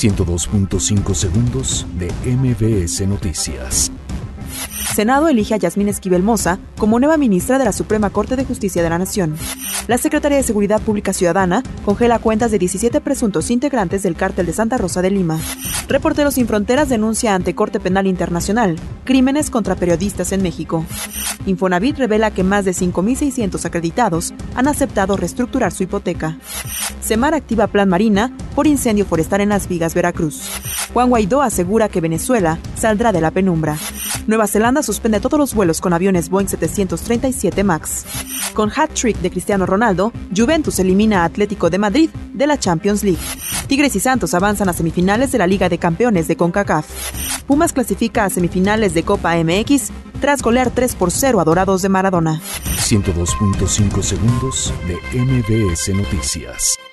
102.5 segundos de MBS Noticias. Senado elige a Yasmín Esquivel Moza como nueva ministra de la Suprema Corte de Justicia de la Nación. La Secretaría de Seguridad Pública Ciudadana congela cuentas de 17 presuntos integrantes del cártel de Santa Rosa de Lima. Reporteros sin Fronteras denuncia ante Corte Penal Internacional crímenes contra periodistas en México. Infonavit revela que más de 5.600 acreditados han aceptado reestructurar su hipoteca. Semar activa plan Marina por incendio forestal en Las Vigas, Veracruz. Juan Guaidó asegura que Venezuela saldrá de la penumbra. Nueva Zelanda suspende todos los vuelos con aviones Boeing 737 MAX. Con hat-trick de Cristiano Ronaldo, Juventus elimina a Atlético de Madrid de la Champions League. Tigres y Santos avanzan a semifinales de la Liga de Campeones de CONCACAF. Pumas clasifica a semifinales de Copa MX tras golear 3 por 0 a Dorados de Maradona. 102.5 segundos de MBS Noticias.